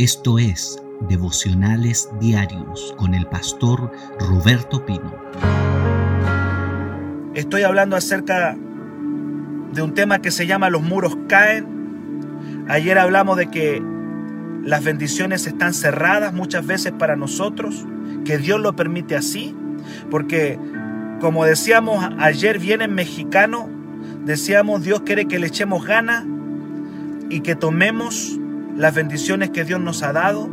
Esto es Devocionales Diarios con el pastor Roberto Pino. Estoy hablando acerca de un tema que se llama Los muros caen. Ayer hablamos de que las bendiciones están cerradas muchas veces para nosotros, que Dios lo permite así, porque como decíamos ayer bien en mexicano, decíamos Dios quiere que le echemos gana y que tomemos las bendiciones que Dios nos ha dado.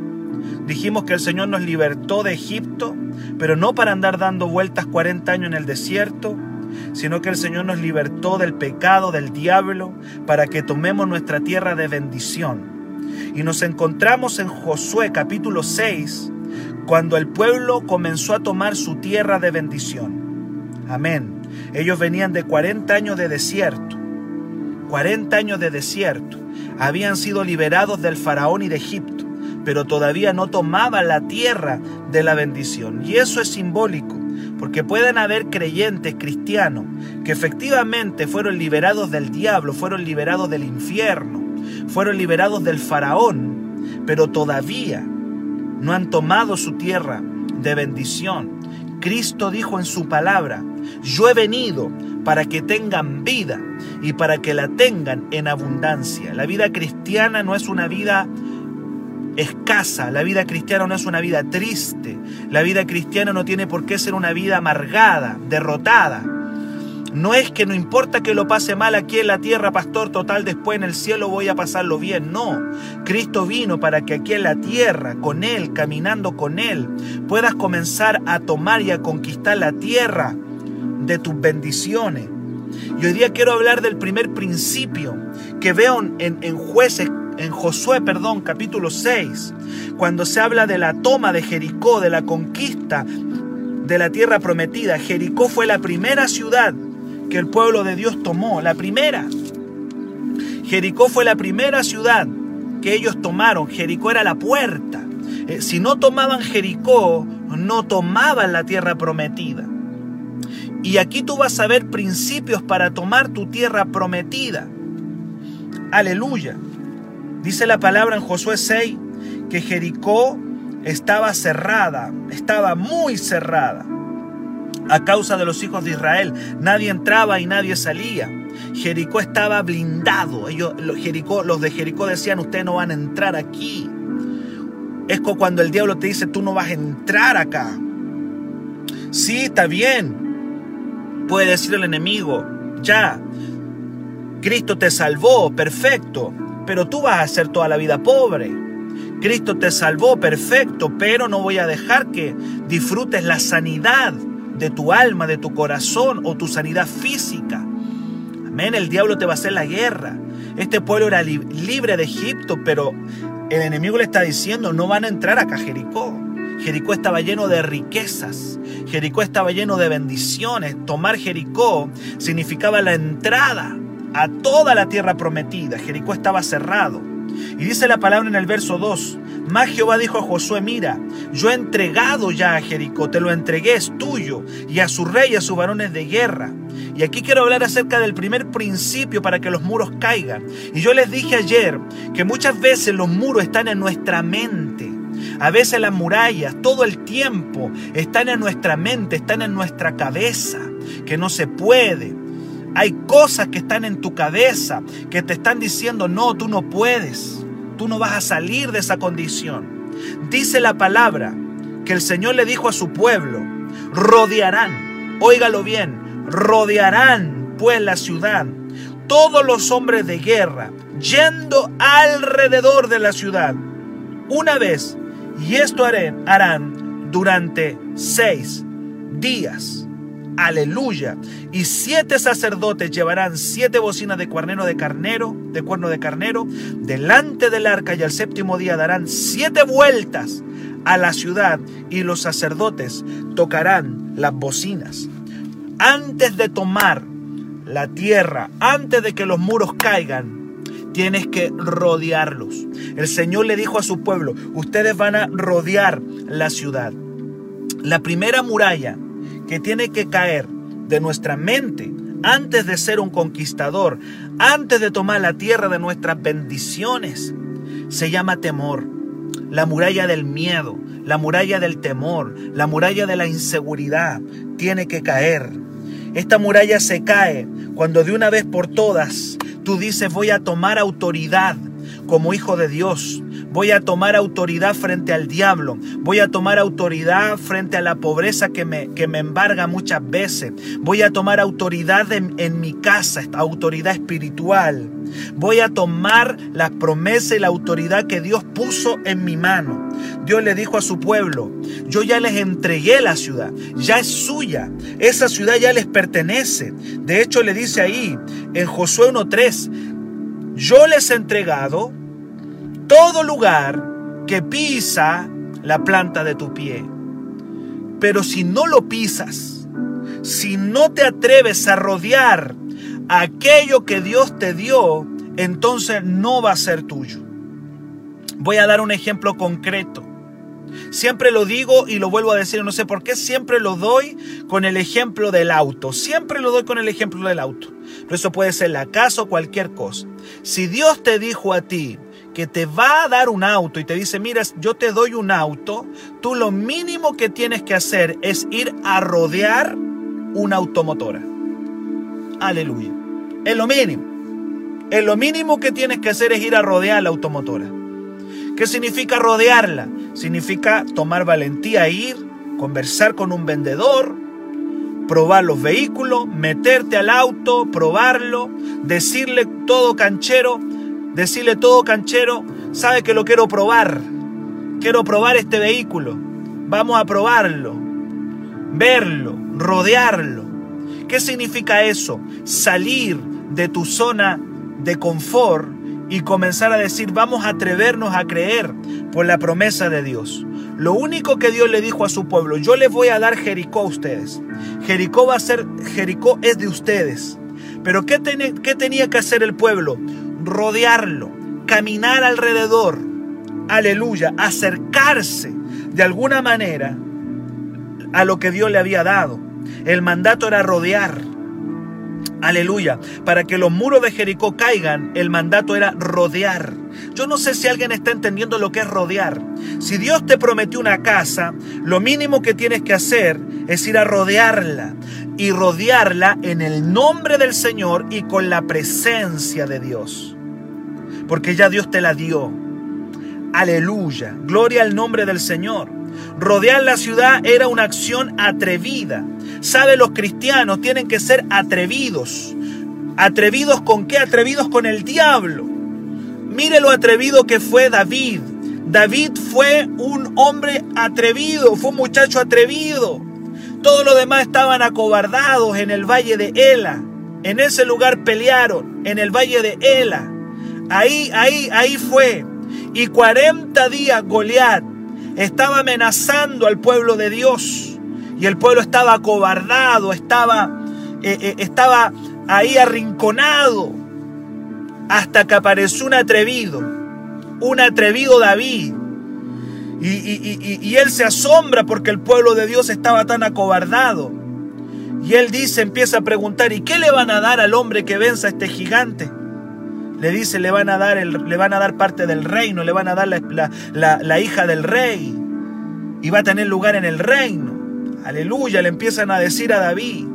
Dijimos que el Señor nos libertó de Egipto, pero no para andar dando vueltas 40 años en el desierto, sino que el Señor nos libertó del pecado, del diablo, para que tomemos nuestra tierra de bendición. Y nos encontramos en Josué capítulo 6, cuando el pueblo comenzó a tomar su tierra de bendición. Amén. Ellos venían de 40 años de desierto. 40 años de desierto habían sido liberados del faraón y de Egipto, pero todavía no tomaban la tierra de la bendición. Y eso es simbólico, porque pueden haber creyentes cristianos que efectivamente fueron liberados del diablo, fueron liberados del infierno, fueron liberados del faraón, pero todavía no han tomado su tierra de bendición. Cristo dijo en su palabra, yo he venido para que tengan vida y para que la tengan en abundancia. La vida cristiana no es una vida escasa, la vida cristiana no es una vida triste, la vida cristiana no tiene por qué ser una vida amargada, derrotada. No es que no importa que lo pase mal aquí en la tierra, pastor, total, después en el cielo voy a pasarlo bien. No, Cristo vino para que aquí en la tierra, con Él, caminando con Él, puedas comenzar a tomar y a conquistar la tierra de tus bendiciones. Y hoy día quiero hablar del primer principio que veo en, en jueces, en Josué, perdón, capítulo 6, cuando se habla de la toma de Jericó, de la conquista de la tierra prometida. Jericó fue la primera ciudad que el pueblo de Dios tomó, la primera. Jericó fue la primera ciudad que ellos tomaron. Jericó era la puerta. Eh, si no tomaban Jericó, no tomaban la tierra prometida. Y aquí tú vas a ver principios para tomar tu tierra prometida. Aleluya. Dice la palabra en Josué 6 que Jericó estaba cerrada, estaba muy cerrada a causa de los hijos de Israel. Nadie entraba y nadie salía. Jericó estaba blindado. Ellos, los, Jericó, los de Jericó decían, ustedes no van a entrar aquí. Es cuando el diablo te dice, tú no vas a entrar acá. Sí, está bien. Puede decir el enemigo, ya, Cristo te salvó, perfecto, pero tú vas a ser toda la vida pobre. Cristo te salvó, perfecto, pero no voy a dejar que disfrutes la sanidad de tu alma, de tu corazón o tu sanidad física. Amén, el diablo te va a hacer la guerra. Este pueblo era libre de Egipto, pero el enemigo le está diciendo, no van a entrar acá a Jericó. Jericó estaba lleno de riquezas, Jericó estaba lleno de bendiciones. Tomar Jericó significaba la entrada a toda la tierra prometida. Jericó estaba cerrado. Y dice la palabra en el verso 2, más Jehová dijo a Josué, mira, yo he entregado ya a Jericó, te lo entregué, es tuyo, y a su rey y a sus varones de guerra. Y aquí quiero hablar acerca del primer principio para que los muros caigan. Y yo les dije ayer que muchas veces los muros están en nuestra mente. A veces las murallas todo el tiempo están en nuestra mente, están en nuestra cabeza, que no se puede. Hay cosas que están en tu cabeza que te están diciendo, no, tú no puedes, tú no vas a salir de esa condición. Dice la palabra que el Señor le dijo a su pueblo, rodearán, óigalo bien, rodearán pues la ciudad todos los hombres de guerra yendo alrededor de la ciudad. Una vez y esto harán durante seis días. Aleluya. Y siete sacerdotes llevarán siete bocinas de cuernero de carnero, de cuerno de carnero, delante del arca y al séptimo día darán siete vueltas a la ciudad y los sacerdotes tocarán las bocinas. Antes de tomar la tierra, antes de que los muros caigan, tienes que rodearlos. El Señor le dijo a su pueblo, ustedes van a rodear la ciudad. La primera muralla que tiene que caer de nuestra mente antes de ser un conquistador, antes de tomar la tierra de nuestras bendiciones, se llama temor. la muralla del miedo, la muralla del temor, la muralla de la inseguridad tiene que caer. Esta muralla se cae cuando de una vez por todas tú dices voy a tomar autoridad como hijo de Dios. Voy a tomar autoridad frente al diablo. Voy a tomar autoridad frente a la pobreza que me, que me embarga muchas veces. Voy a tomar autoridad en, en mi casa, autoridad espiritual. Voy a tomar la promesa y la autoridad que Dios puso en mi mano. Dios le dijo a su pueblo, yo ya les entregué la ciudad, ya es suya, esa ciudad ya les pertenece. De hecho le dice ahí en Josué 1.3, yo les he entregado todo lugar que pisa la planta de tu pie. Pero si no lo pisas, si no te atreves a rodear aquello que Dios te dio, entonces no va a ser tuyo. Voy a dar un ejemplo concreto. Siempre lo digo y lo vuelvo a decir, no sé por qué, siempre lo doy con el ejemplo del auto. Siempre lo doy con el ejemplo del auto. Pero eso puede ser la casa o cualquier cosa. Si Dios te dijo a ti, que te va a dar un auto y te dice, mira, yo te doy un auto, tú lo mínimo que tienes que hacer es ir a rodear una automotora. Aleluya. Es lo mínimo. Es lo mínimo que tienes que hacer es ir a rodear la automotora. ¿Qué significa rodearla? Significa tomar valentía, ir, conversar con un vendedor, probar los vehículos, meterte al auto, probarlo, decirle todo canchero, decirle todo canchero, sabe que lo quiero probar. Quiero probar este vehículo. Vamos a probarlo. Verlo, rodearlo. ¿Qué significa eso? Salir de tu zona de confort y comenzar a decir, vamos a atrevernos a creer por la promesa de Dios. Lo único que Dios le dijo a su pueblo, yo les voy a dar Jericó a ustedes. Jericó va a ser, Jericó es de ustedes. Pero ¿qué, ¿qué tenía que hacer el pueblo? Rodearlo, caminar alrededor, aleluya, acercarse de alguna manera a lo que Dios le había dado. El mandato era rodear. Aleluya. Para que los muros de Jericó caigan, el mandato era rodear. Yo no sé si alguien está entendiendo lo que es rodear. Si Dios te prometió una casa, lo mínimo que tienes que hacer es ir a rodearla. Y rodearla en el nombre del Señor y con la presencia de Dios porque ya Dios te la dio. Aleluya, gloria al nombre del Señor. Rodear la ciudad era una acción atrevida. ¿Sabe? Los cristianos tienen que ser atrevidos. ¿Atrevidos con qué? Atrevidos con el diablo. Mire lo atrevido que fue David. David fue un hombre atrevido, fue un muchacho atrevido. Todos los demás estaban acobardados en el valle de Ela. En ese lugar pelearon, en el valle de Ela. Ahí, ahí, ahí fue. Y 40 días Goliat estaba amenazando al pueblo de Dios. Y el pueblo estaba acobardado, estaba, eh, eh, estaba ahí arrinconado. Hasta que apareció un atrevido, un atrevido David. Y, y, él se asombra porque el pueblo de Dios estaba tan acobardado. Y él dice, empieza a preguntar, ¿y qué le van a dar al hombre que venza a este gigante? Le dice, le van a dar, el, le van a dar parte del reino, le van a dar la, la hija del rey. Y va a tener lugar en el reino. Aleluya, le empiezan a decir a David.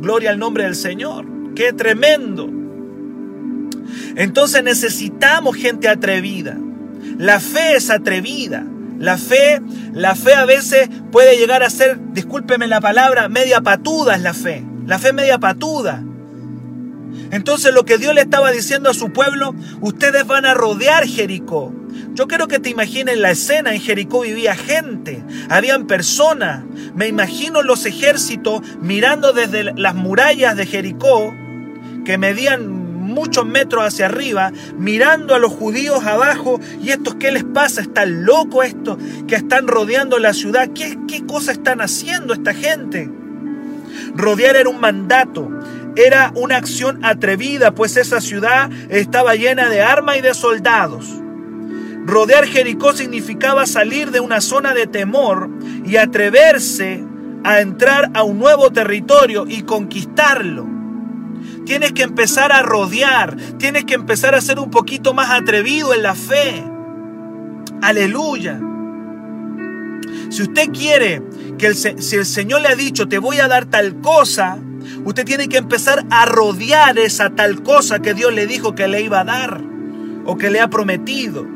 Gloria al nombre del Señor. Qué tremendo. Entonces necesitamos gente atrevida. La fe es atrevida. La fe, la fe a veces puede llegar a ser, discúlpeme la palabra, media patuda es la fe. La fe media patuda. Entonces lo que Dios le estaba diciendo a su pueblo, ustedes van a rodear Jericó. Yo quiero que te imagines la escena, en Jericó vivía gente, habían personas. Me imagino los ejércitos mirando desde las murallas de Jericó, que medían muchos metros hacia arriba, mirando a los judíos abajo, y estos, ¿qué les pasa? ¿Están locos estos que están rodeando la ciudad? ¿Qué, qué cosa están haciendo esta gente? Rodear era un mandato, era una acción atrevida, pues esa ciudad estaba llena de armas y de soldados. Rodear Jericó significaba salir de una zona de temor y atreverse a entrar a un nuevo territorio y conquistarlo. Tienes que empezar a rodear, tienes que empezar a ser un poquito más atrevido en la fe. Aleluya. Si usted quiere que el, si el Señor le ha dicho, te voy a dar tal cosa, usted tiene que empezar a rodear esa tal cosa que Dios le dijo que le iba a dar o que le ha prometido.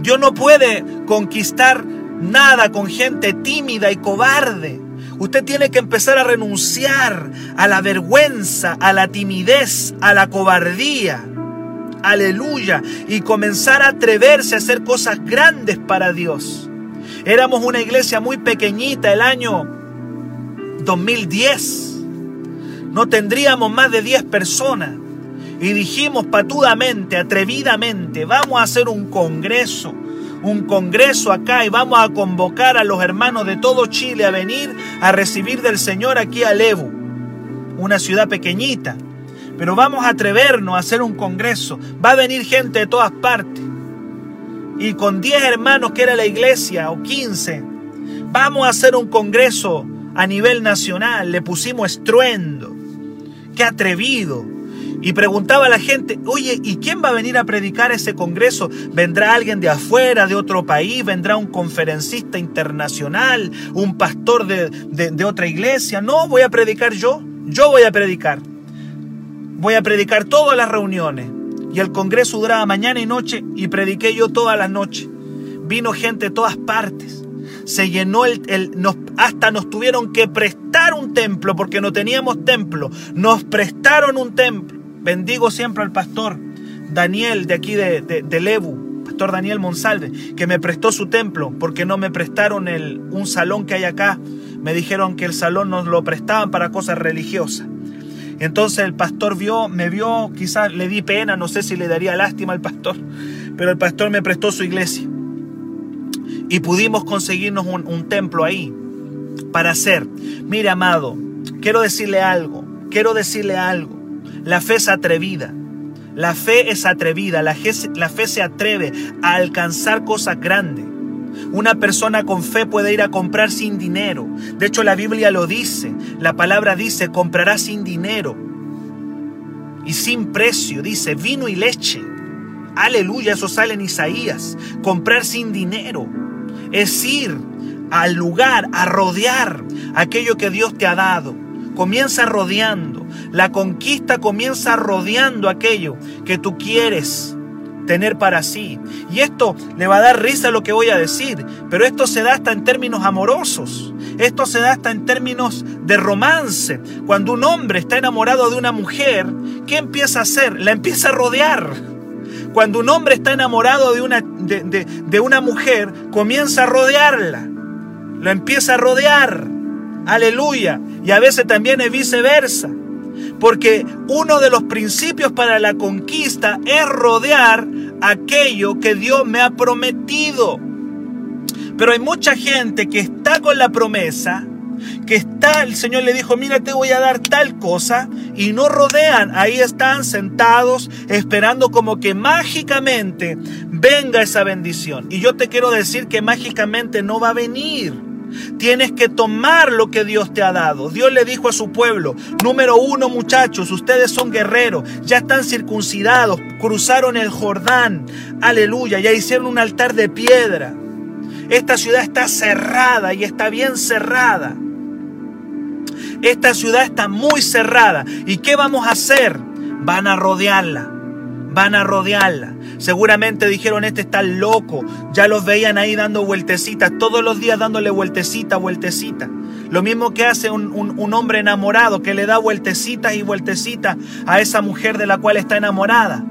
Dios no puede conquistar nada con gente tímida y cobarde. Usted tiene que empezar a renunciar a la vergüenza, a la timidez, a la cobardía. Aleluya. Y comenzar a atreverse a hacer cosas grandes para Dios. Éramos una iglesia muy pequeñita el año 2010. No tendríamos más de 10 personas. Y dijimos patudamente, atrevidamente, vamos a hacer un congreso un congreso acá y vamos a convocar a los hermanos de todo Chile a venir a recibir del Señor aquí a Levo, una ciudad pequeñita. Pero vamos a atrevernos a hacer un congreso. Va a venir gente de todas partes. Y con 10 hermanos que era la iglesia, o 15, vamos a hacer un congreso a nivel nacional. Le pusimos estruendo. Qué atrevido. Y preguntaba a la gente, oye, ¿y quién va a venir a predicar ese congreso? ¿Vendrá alguien de afuera, de otro país? ¿Vendrá un conferencista internacional? ¿Un pastor de, de, otra iglesia? No, voy a predicar yo. Yo voy a predicar. Voy a predicar todas las reuniones. Y el congreso duraba mañana y noche y prediqué yo todas las noches. Vino gente de todas partes. Se llenó el, el nos, hasta nos tuvieron que prestar un templo porque no teníamos templo. Nos prestaron un templo. Bendigo siempre al pastor Daniel de aquí de, de, Lebu, pastor Daniel Monsalve, que me prestó su templo porque no me prestaron el, un salón que hay acá. Me dijeron que el salón nos lo prestaban para cosas religiosas. Entonces el pastor vio, me vio, quizás le di pena, no sé si le daría lástima al pastor, pero el pastor me prestó su iglesia. Y pudimos conseguirnos un, templo ahí para hacer. Mire, amado, quiero decirle algo, quiero decirle algo. La fe es atrevida. La fe es atrevida. La la fe se atreve a alcanzar cosas grandes. Una persona con fe puede ir a comprar sin dinero. De hecho, la Biblia lo dice. La palabra dice, comprará sin dinero. Y sin precio, dice, vino y leche. Aleluya, eso sale en Isaías. Comprar sin dinero. Es ir al lugar, a rodear aquello que Dios te ha dado. Comienza rodeando. La conquista comienza rodeando aquello que tú quieres tener para sí. Y esto le va a dar risa lo que voy a decir, pero esto se da hasta en términos amorosos. Esto se da hasta en términos de romance. Cuando un hombre está enamorado de una mujer, ¿qué empieza a hacer? La empieza a rodear. Cuando un hombre está enamorado de una, de, de una mujer, comienza a rodearla. La empieza a rodear. Aleluya. Y a veces también es viceversa. Porque uno de los principios para la conquista es rodear aquello que Dios me ha prometido. Pero hay mucha gente que está con la promesa, que está, el Señor le dijo, mira, te voy a dar tal cosa, y no rodean, ahí están sentados esperando como que mágicamente venga esa bendición. Y yo te quiero decir que mágicamente no va a venir. Tienes que tomar lo que Dios te ha dado. Dios le dijo a su pueblo, número uno muchachos, ustedes son guerreros, ya están circuncidados, cruzaron el Jordán, aleluya, ya hicieron un altar de piedra. Esta ciudad está cerrada y está bien cerrada. Esta ciudad está muy cerrada. ¿Y qué vamos a hacer? Van a rodearla. Van a rodearla. Seguramente dijeron, este está loco. Ya los veían ahí dando vueltecitas, todos los días dándole vueltecita, vueltecita. Lo mismo que hace un, hombre enamorado que le da vueltecitas y vueltecitas a esa mujer de la cual está enamorada.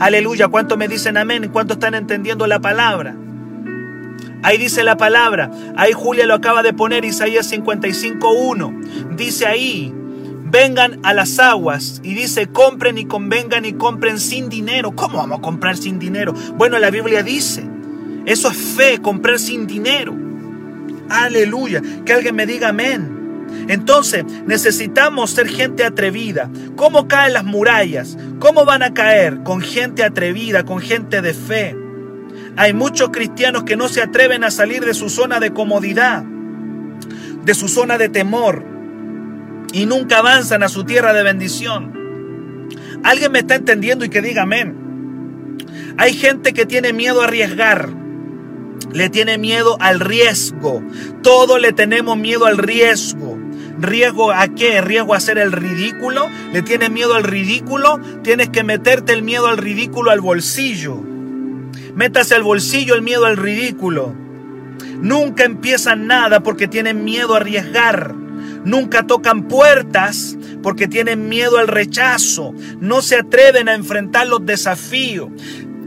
Aleluya, ¿cuánto me dicen amén? ¿Cuánto están entendiendo la palabra? Ahí dice la palabra. Ahí Julia lo acaba de poner, Isaías 55.1. Dice ahí, vengan a las aguas y dice compren y convengan y compren sin dinero. ¿Cómo vamos a comprar sin dinero? Bueno, la Biblia dice, eso es fe, comprar sin dinero. Aleluya, que alguien me diga amén. Entonces necesitamos ser gente atrevida. ¿Cómo caen las murallas? ¿Cómo van a caer? Con gente atrevida, con gente de fe. Hay muchos cristianos que no se atreven a salir de su zona de comodidad, de su zona de temor, y nunca avanzan a su tierra de bendición. Alguien me está entendiendo y que diga amén. Hay gente que tiene miedo a arriesgar. Le tiene miedo al riesgo. Todos le tenemos miedo al riesgo. ¿Riesgo a qué? ¿Riesgo a hacer el ridículo? ¿Le tienes miedo al ridículo? Tienes que meterte el miedo al ridículo al bolsillo. Métase al bolsillo el miedo al ridículo. Nunca empiezan nada porque tienen miedo a arriesgar. Nunca tocan puertas porque tienen miedo al rechazo. No se atreven a enfrentar los desafíos.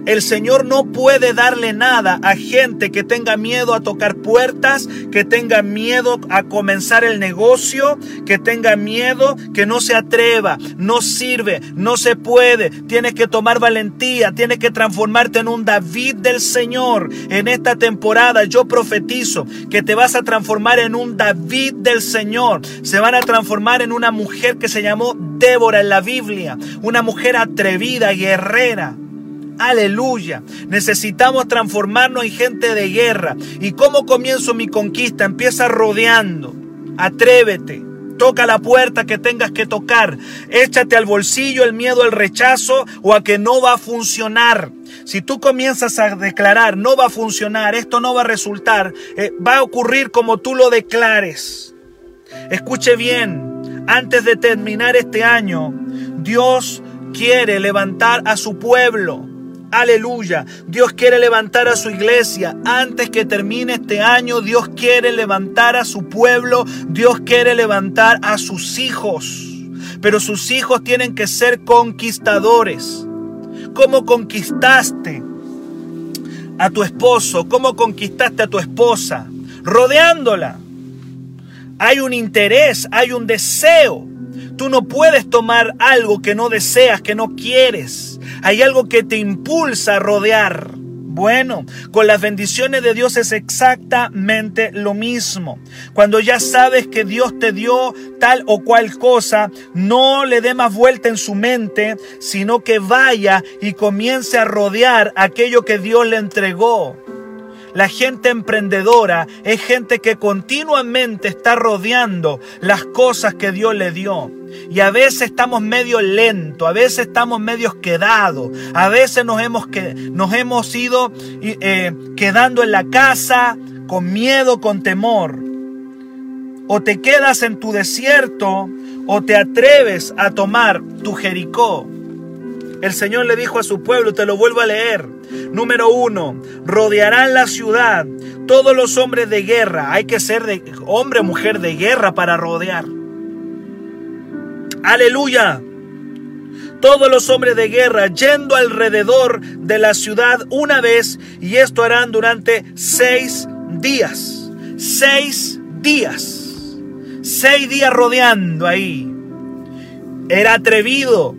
El Señor no puede darle nada a gente que tenga miedo a tocar puertas, que tenga miedo a comenzar el negocio, que tenga miedo, que no se atreva, no sirve, no se puede. Tienes que tomar valentía, tienes que transformarte en un David del Señor. En esta temporada yo profetizo que te vas a transformar en un David del Señor. Se van a transformar en una mujer que se llamó Débora en la Biblia, una mujer atrevida, guerrera. Aleluya. Necesitamos transformarnos en gente de guerra. ¿Y cómo comienzo mi conquista? Empieza rodeando. Atrévete. Toca la puerta que tengas que tocar. Échate al bolsillo el miedo al rechazo o a que no va a funcionar. Si tú comienzas a declarar, no va a funcionar, esto no va a resultar, eh, va a ocurrir como tú lo declares. Escuche bien, antes de terminar este año, Dios quiere levantar a su pueblo. Aleluya. Dios quiere levantar a su iglesia. Antes que termine este año, Dios quiere levantar a su pueblo. Dios quiere levantar a sus hijos. Pero sus hijos tienen que ser conquistadores. ¿Cómo conquistaste a tu esposo? ¿Cómo conquistaste a tu esposa? Rodeándola. Hay un interés, hay un deseo. Tú no puedes tomar algo que no deseas, que no quieres. Hay algo que te impulsa a rodear. Bueno, con las bendiciones de Dios es exactamente lo mismo. Cuando ya sabes que Dios te dio tal o cual cosa, no le dé más vuelta en su mente, sino que vaya y comience a rodear aquello que Dios le entregó. La gente emprendedora es gente que continuamente está rodeando las cosas que Dios le dio. Y a veces estamos medio lentos, a veces estamos medio quedados, a veces nos hemos, nos hemos ido eh, quedando en la casa con miedo, con temor. O te quedas en tu desierto o te atreves a tomar tu Jericó. El Señor le dijo a su pueblo, te lo vuelvo a leer. Número uno, rodearán la ciudad todos los hombres de guerra. Hay que ser de hombre o mujer de guerra para rodear. Aleluya. Todos los hombres de guerra yendo alrededor de la ciudad una vez y esto harán durante seis días. Seis días. Seis días rodeando ahí. Era atrevido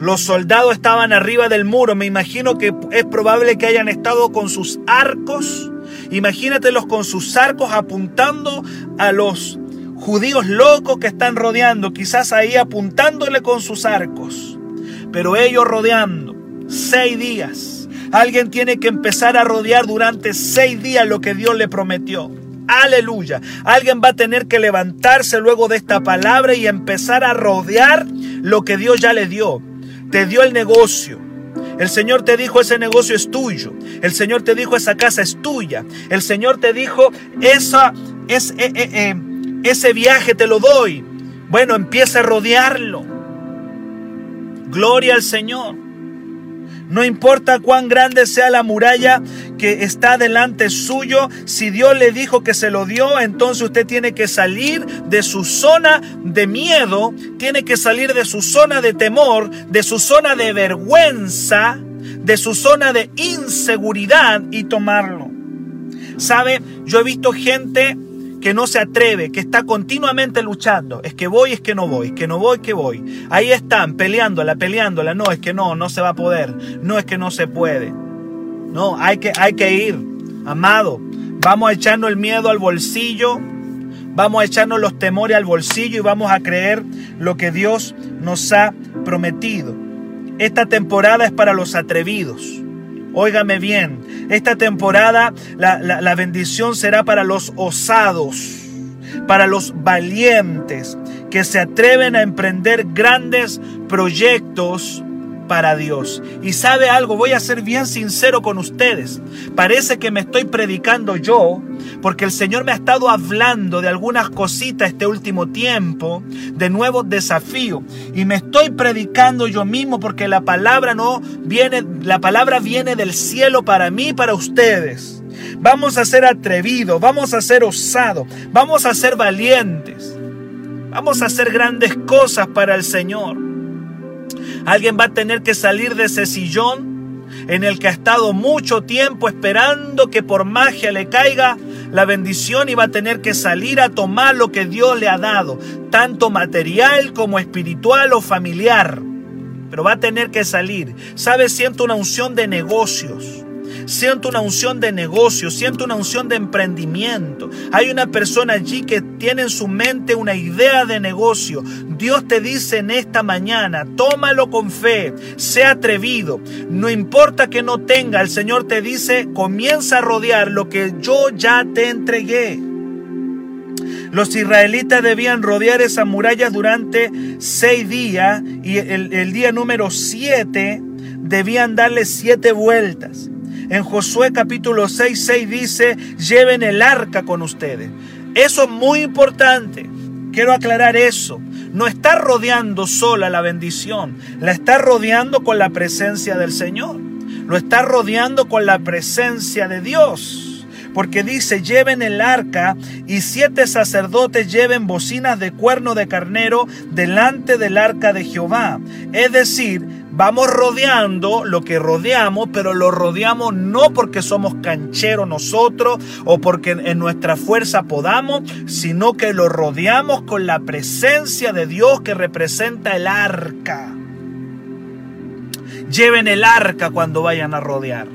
los soldados estaban arriba del muro. Me imagino que es probable que hayan estado con sus arcos. Imagínatelos con sus arcos apuntando a los judíos locos que están rodeando. Quizás ahí apuntándole con sus arcos. Pero ellos rodeando. Seis días. Alguien tiene que empezar a rodear durante seis días lo que Dios le prometió. Aleluya. Alguien va a tener que levantarse luego de esta palabra y empezar a rodear lo que Dios ya le dio te dio el negocio. El Señor te dijo ese negocio es tuyo. El Señor te dijo esa casa es tuya. El Señor te dijo esa, es, eh, eh, eh, ese viaje te lo doy. Bueno, empieza a rodearlo. Gloria al Señor. No importa cuán grande sea la muralla que está delante suyo, si Dios le dijo que se lo dio, entonces usted tiene que salir de su zona de miedo, tiene que salir de su zona de temor, de su zona de vergüenza, de su zona de inseguridad y tomarlo. ¿Sabe? Yo he visto gente que no se atreve, que está continuamente luchando. Es que voy, es que no voy, es que no voy, que voy. Ahí están, peleándola, peleándola. No, es que no, no se va a poder. No es que no se puede. No, hay que, hay que ir. Amado, vamos a echarnos el miedo al bolsillo. Vamos a echarnos los temores al bolsillo y vamos a creer lo que Dios nos ha prometido. Esta temporada es para los atrevidos. Óigame bien, esta temporada la, bendición será para los osados, para los valientes que se atreven a emprender grandes proyectos para Dios. Y sabe algo, voy a ser bien sincero con ustedes. Parece que me estoy predicando yo, porque el Señor me ha estado hablando de algunas cositas este último tiempo, de nuevos desafíos. Y me estoy predicando yo mismo porque la palabra no viene, la palabra viene del cielo para mí y para ustedes. Vamos a ser atrevidos, vamos a ser osados, vamos a ser valientes. Vamos a hacer grandes cosas para el Señor. Alguien va a tener que salir de ese sillón en el que ha estado mucho tiempo esperando que por magia le caiga la bendición y va a tener que salir a tomar lo que Dios le ha dado, tanto material como espiritual o familiar. Pero va a tener que salir. ¿Sabe? Siento una unción de negocios. Siento una unción de negocio, siento una unción de emprendimiento. Hay una persona allí que tiene en su mente una idea de negocio. Dios te dice en esta mañana, tómalo con fe, sea atrevido. No importa que no tenga, el Señor te dice, comienza a rodear lo que yo ya te entregué. Los israelitas debían rodear esas murallas durante seis días y el día número siete debían darle siete vueltas. En Josué capítulo 6, 6 dice, lleven el arca con ustedes. Eso es muy importante. Quiero aclarar eso. No está rodeando sola la bendición, la está rodeando con la presencia del Señor. Lo está rodeando con la presencia de Dios. Porque dice, lleven el arca y siete sacerdotes lleven bocinas de cuerno de carnero delante del arca de Jehová. Es decir, vamos rodeando lo que rodeamos, pero lo rodeamos no porque somos cancheros nosotros o porque en nuestra fuerza podamos, sino que lo rodeamos con la presencia de Dios que representa el arca. Lleven el arca cuando vayan a rodear.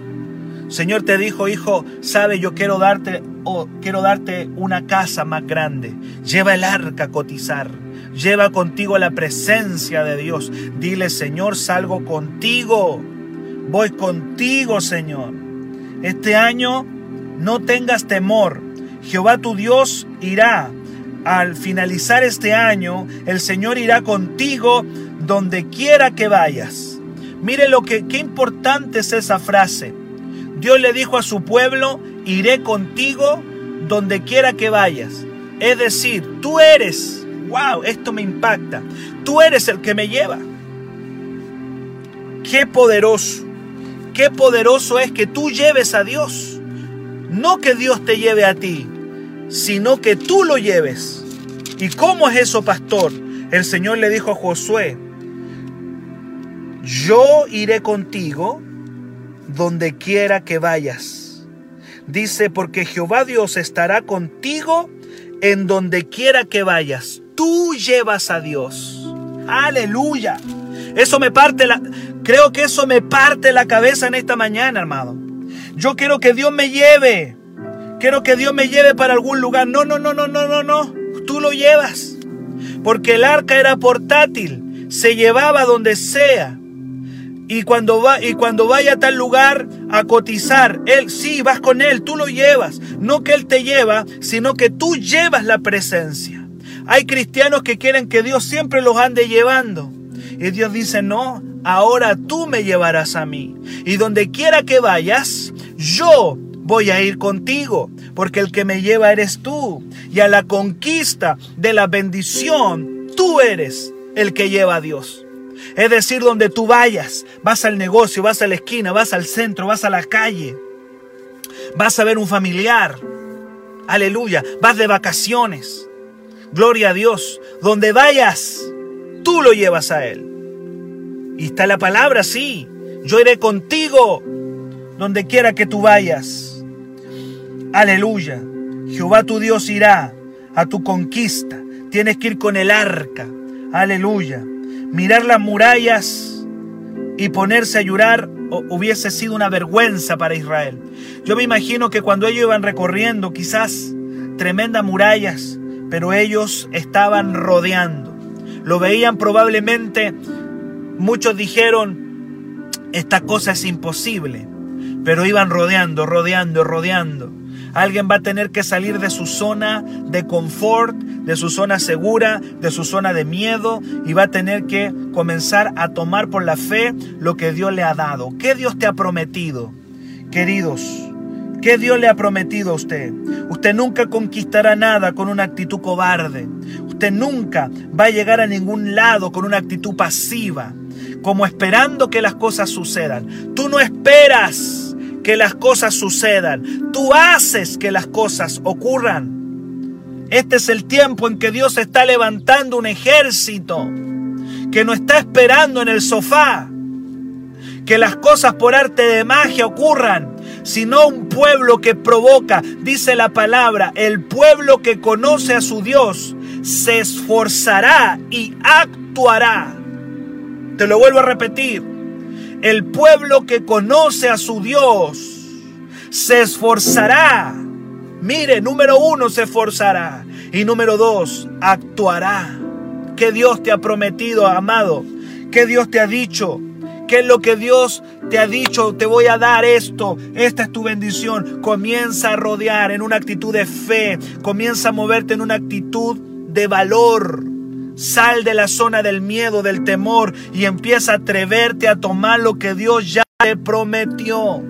Señor te dijo, hijo, sabe, yo quiero darte, o quiero darte una casa más grande. Lleva el arca a cotizar. Lleva contigo la presencia de Dios. Dile, Señor, salgo contigo. Voy contigo, Señor. Este año no tengas temor. Jehová tu Dios irá. Al finalizar este año, el Señor irá contigo donde quiera que vayas. Mire lo que, qué importante es esa frase. Dios le dijo a su pueblo, iré contigo donde quiera que vayas. Es decir, tú eres wow, esto me impacta. Tú eres el que me lleva. Qué poderoso, qué poderoso es que tú lleves a Dios. No que Dios te lleve a ti, sino que tú lo lleves. ¿Y cómo es eso, pastor? El Señor le dijo a Josué, yo iré contigo donde quiera que vayas. Dice, porque Jehová Dios estará contigo en donde quiera que vayas tú llevas a Dios. Aleluya. Eso me parte la... Creo que eso me parte la cabeza en esta mañana, hermano. Yo quiero que Dios me lleve. Quiero que Dios me lleve para algún lugar. No, no, no, no, no, no, no. Tú lo llevas. Porque el arca era portátil. Se llevaba donde sea. Y cuando, va, y cuando vaya a tal lugar a cotizar, él sí vas con él, tú lo llevas. No que él te lleva, sino que tú llevas la presencia. Hay cristianos que quieren que Dios siempre los ande llevando. Y Dios dice, no, ahora tú me llevarás a mí. Y donde quiera que vayas, yo voy a ir contigo, porque el que me lleva eres tú. Y a la conquista de la bendición, tú eres el que lleva a Dios. Es decir, donde tú vayas, vas al negocio, vas a la esquina, vas al centro, vas a la calle, vas a ver un familiar. Aleluya, vas de vacaciones. Gloria a Dios. Donde vayas, tú lo llevas a Él. Y está la palabra, sí. Yo iré contigo donde quiera que tú vayas. Aleluya. Jehová tu Dios irá a tu conquista. Tienes que ir con el arca. Aleluya. Mirar las murallas y ponerse a llorar hubiese sido una vergüenza para Israel. Yo me imagino que cuando ellos iban recorriendo quizás tremendas murallas, pero ellos estaban rodeando. Lo veían probablemente, muchos dijeron, esta cosa es imposible, pero iban rodeando, rodeando, rodeando. Alguien va a tener que salir de su zona de confort, de su zona segura, de su zona de miedo y va a tener que comenzar a tomar por la fe lo que Dios le ha dado. ¿Qué Dios te ha prometido? Queridos, ¿qué Dios le ha prometido a usted? Usted nunca conquistará nada con una actitud cobarde. Usted nunca va a llegar a ningún lado con una actitud pasiva, como esperando que las cosas sucedan. Tú no esperas que las cosas sucedan. Tú haces que las cosas ocurran. Este es el tiempo en que Dios está levantando un ejército que no está esperando en el sofá que las cosas por arte de magia ocurran, sino un pueblo que provoca, dice la palabra, el pueblo que conoce a su Dios se esforzará y actuará. Te lo vuelvo a repetir, el pueblo que conoce a su Dios se esforzará Mire, número uno, se esforzará. Y número dos, actuará. ¿Qué Dios te ha prometido, amado? ¿Qué Dios te ha dicho? ¿Qué es lo que Dios te ha dicho? Te voy a dar esto. Esta es tu bendición. Comienza a rodear en una actitud de fe. Comienza a moverte en una actitud de valor. Sal de la zona del miedo, del temor y empieza a atreverte a tomar lo que Dios ya te prometió.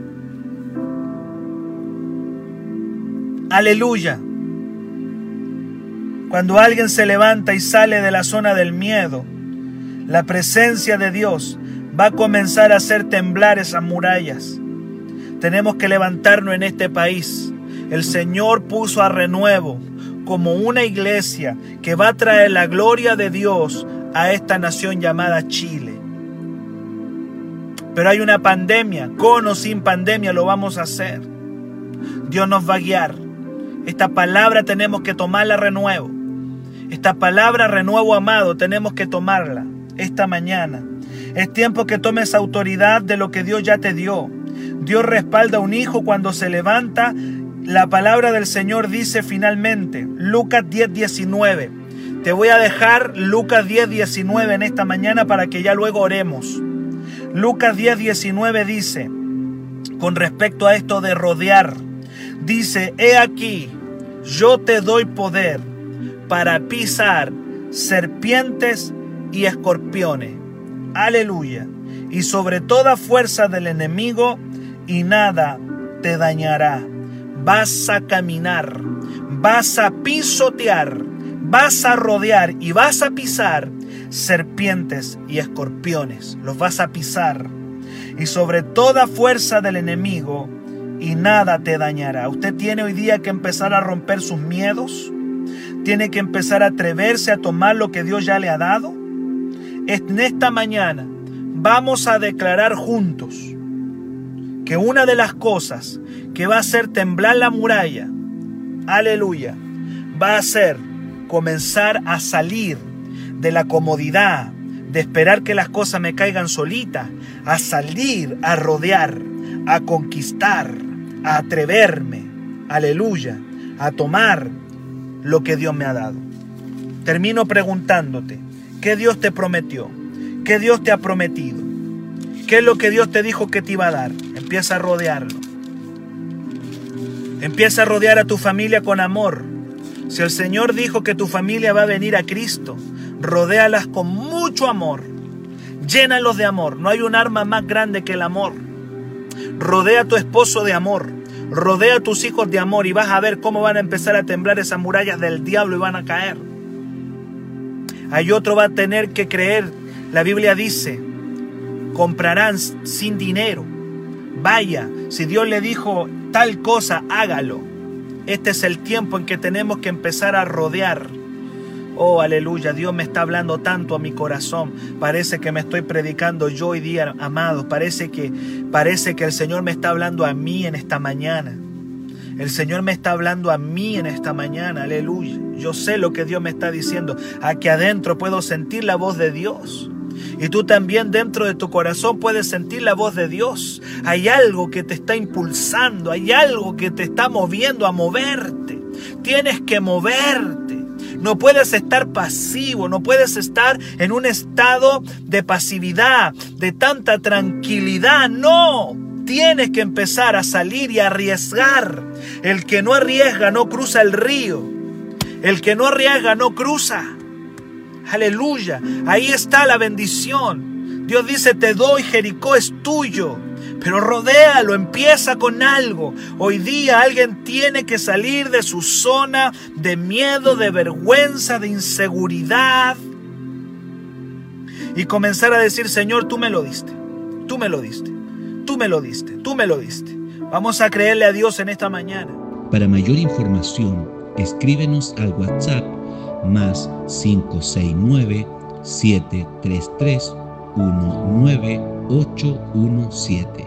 Aleluya. Cuando alguien se levanta y sale de la zona del miedo, la presencia de Dios va a comenzar a hacer temblar esas murallas. Tenemos que levantarnos en este país. El Señor puso a renuevo como una iglesia que va a traer la gloria de Dios a esta nación llamada Chile. Pero hay una pandemia, con o sin pandemia lo vamos a hacer. Dios nos va a guiar. Esta palabra tenemos que tomarla renuevo. Esta palabra renuevo amado tenemos que tomarla esta mañana. Es tiempo que tomes autoridad de lo que Dios ya te dio. Dios respalda a un hijo cuando se levanta. La palabra del Señor dice finalmente, Lucas 10, 19. Te voy a dejar Lucas 10, 19 en esta mañana para que ya luego oremos. Lucas 10, 19 dice, con respecto a esto de rodear, dice, he aquí, yo te doy poder para pisar serpientes y escorpiones. Aleluya. Y sobre toda fuerza del enemigo y nada te dañará. Vas a caminar, vas a pisotear, vas a rodear y vas a pisar serpientes y escorpiones. Los vas a pisar. Y sobre toda fuerza del enemigo y nada te dañará. Usted tiene hoy día que empezar a romper sus miedos. Tiene que empezar a atreverse a tomar lo que Dios ya le ha dado. En esta mañana vamos a declarar juntos que una de las cosas que va a hacer temblar la muralla, aleluya, va a ser comenzar a salir de la comodidad, de esperar que las cosas me caigan solitas, a salir, a rodear, a conquistar, a atreverme, aleluya, a tomar lo que Dios me ha dado. Termino preguntándote, ¿qué Dios te prometió? ¿Qué Dios te ha prometido? ¿Qué es lo que Dios te dijo que te iba a dar? Empieza a rodearlo. Empieza a rodear a tu familia con amor. Si el Señor dijo que tu familia va a venir a Cristo, rodéalas con mucho amor. Llénalos de amor. No hay un arma más grande que el amor. Rodea a tu esposo de amor. Rodea a tus hijos de amor y vas a ver cómo van a empezar a temblar esas murallas del diablo y van a caer. Hay otro va a tener que creer. La Biblia dice, comprarán sin dinero. Vaya, si Dios le dijo tal cosa, hágalo. Este es el tiempo en que tenemos que empezar a rodear Oh, aleluya, Dios me está hablando tanto a mi corazón. Parece que me estoy predicando yo hoy día, amados. Parece que parece que el Señor me está hablando a mí en esta mañana. El Señor me está hablando a mí en esta mañana, aleluya. Yo sé lo que Dios me está diciendo. Aquí adentro puedo sentir la voz de Dios. Y tú también dentro de tu corazón puedes sentir la voz de Dios. Hay algo que te está impulsando, hay algo que te está moviendo a moverte. Tienes que moverte. No puedes estar pasivo, no puedes estar en un estado de pasividad, de tanta tranquilidad. No, tienes que empezar a salir y arriesgar. El que no arriesga no cruza el río. El que no arriesga no cruza. Aleluya. Ahí está la bendición. Dios dice, te doy, Jericó es tuyo. Pero rodéalo, empieza con algo. Hoy día alguien tiene que salir de su zona de miedo, de vergüenza, de inseguridad. Y comenzar a decir, Señor, tú me lo diste. Tú me lo diste. Tú me lo diste. Tú me lo diste. Vamos a creerle a Dios en esta mañana. Para mayor información, escríbenos al WhatsApp más 569 733 19817